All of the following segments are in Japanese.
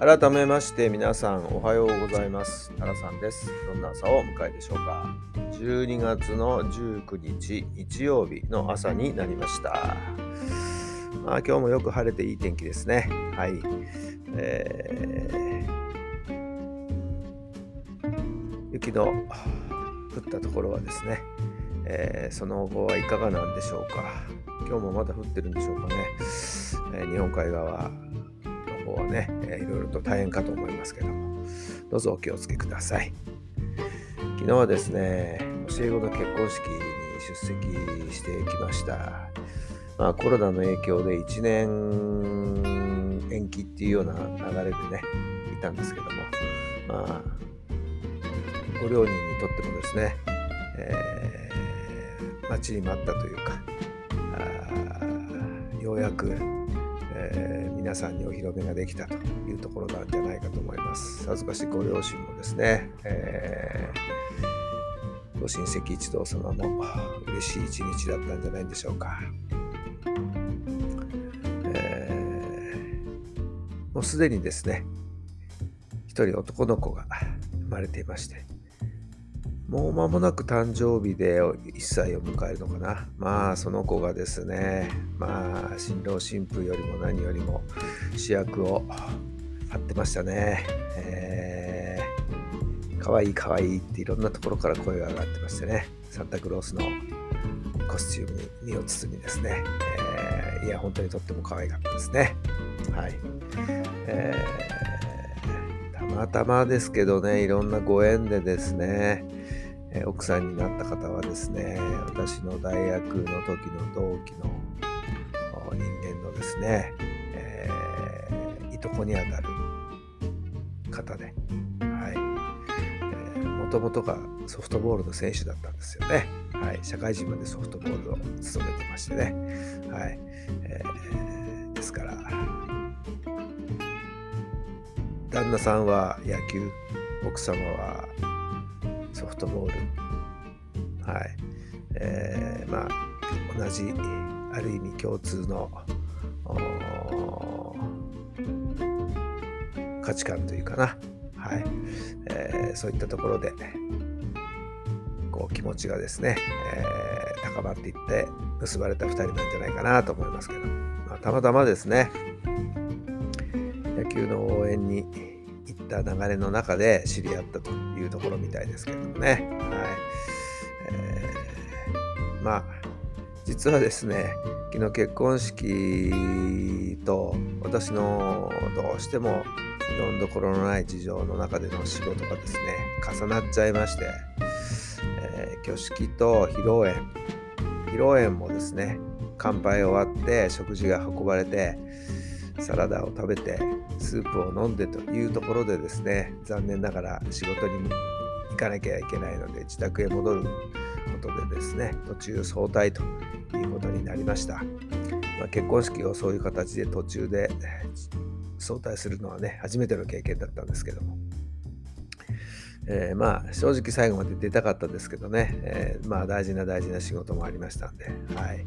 改めまして皆さんおはようございます。タラさんです。どんな朝をお迎えでしょうか。12月の19日日曜日の朝になりました。まあ今日もよく晴れていい天気ですね。はい。えー、雪の降ったところはですね、えー、その後はいかがなんでしょうか。今日もまだ降ってるんでしょうかね、えー、日本海側方はね、えー、いろいろと大変かと思いますけども、どうぞお気をつけください。昨日はですね、教え子の結婚式に出席してきました。まあ、コロナの影響で1年延期っていうような流れでね、いたんですけども、まあ、ご両人にとってもですね、えー、待ちに待ったというか、ようやくえー、皆さんにお披露目ができたというところなんじゃないかと思います。さぞかしいご両親もですね、えー、ご親戚一同様も嬉しい一日だったんじゃないでしょうか。えー、もうすでにですね、一人男の子が生まれていまして、もう間もなく誕生日で1歳を迎えるのかな。まあ、その子がですね、まあ、新郎新婦よりも何よりも主役を張ってましたね。えー、かわいいかわいいっていろんなところから声が上がってましてね、サンタクロースのコスチュームに身を包みですね、えー、いや、本当にとっても可愛かったですね。はい。えー、たまたまですけどね、いろんなご縁でですね、え奥さんになった方はですね私の大学の時の同期の人間のですね、えー、いとこにあたる方で、はい。もともとがソフトボールの選手だったんですよね、はい、社会人までソフトボールを務めてましてね、はい。えー、ですから旦那さんは野球奥様はソフトボール、はい。えー、まあ同じある意味共通の価値観というかな、はい。えー、そういったところでこう気持ちがですね、えー、高まっていって結ばれた2人なんじゃないかなと思いますけど、まあ、たまたまですね野球の応援にった流れの中で知り合ったというところみたいですけどもね。はいえー、まあ実はですね昨日結婚式と私のどうしても読んどころのない事情の中での仕事がですね重なっちゃいまして、えー、挙式と披露宴披露宴もですね乾杯終わって食事が運ばれてサラダを食べてスープを飲んでというところでですね残念ながら仕事に行かなきゃいけないので自宅へ戻ることでですね途中早退ということになりました、まあ、結婚式をそういう形で途中で早退するのはね初めての経験だったんですけども。えー、まあ正直最後まで出たかったですけどね、えー、まあ大事な大事な仕事もありましたんで、はい。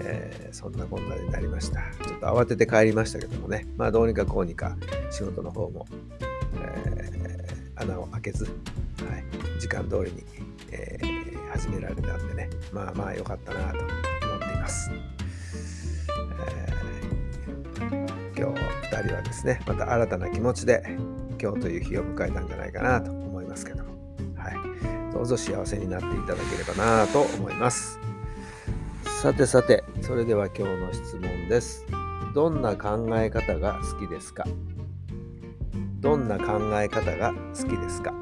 えー、そんなこんなになりました。と慌てて帰りましたけどもね、まあどうにかこうにか仕事の方も、え穴を開けず、はい、時間通りに、え始められたんでね、まあまあ良かったなと思っています。え今日2人はですね、また新たな気持ちで今日という日を迎えたんじゃないかなと思いますけども、はい、どうぞ幸せになっていただければなと思います。さてさて、それでは今日の質問です。どんな考え方が好きですか？どんな考え方が好きですか？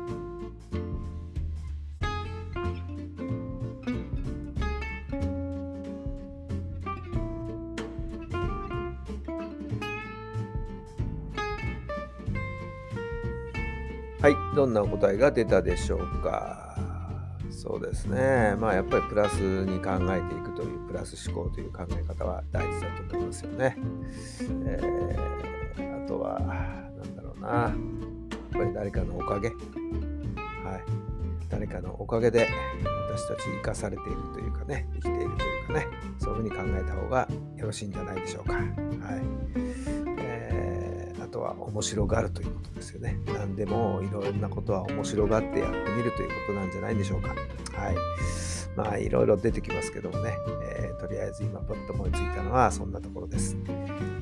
はい、どんなお答えが出たでしょうか？そうですね。まあやっぱりプラスに考えていくというプラス思考という考え方は大事だと思いますよね、えー、あとは何だろうな。やっぱり誰かのおかげ。はい。誰かのおかげで私たち生かされているというかね生きているというかねそういうふうに考えた方がよろしいんじゃないでしょうか。は、は面白がるということですよね。何でもいろんなことは面白がってやってみるということなんじゃないでしょうか。はいまあいろいろ出てきますけどもね、えー、とりあえず今パッと思いついたのはそんなところです。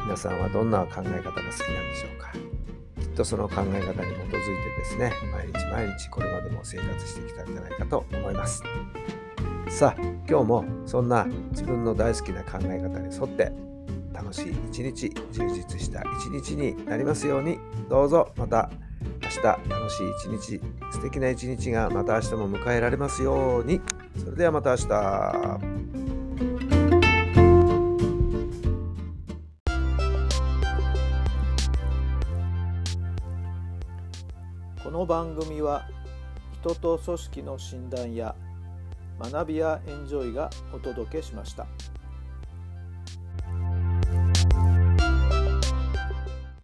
皆さんはどんな考え方が好きなんでしょうか。きっとその考え方に基づいてですね、毎日毎日これまでも生活してきたんじゃないかと思います。さあ、今日もそんな自分の大好きな考え方に沿って楽しい一日、充実した一日になりますように、どうぞまた明日楽しい一日、素敵な一日がまた明日も迎えられますように。それではまた明日。この番組は人と組織の診断や学びやエンジョイがお届けしました。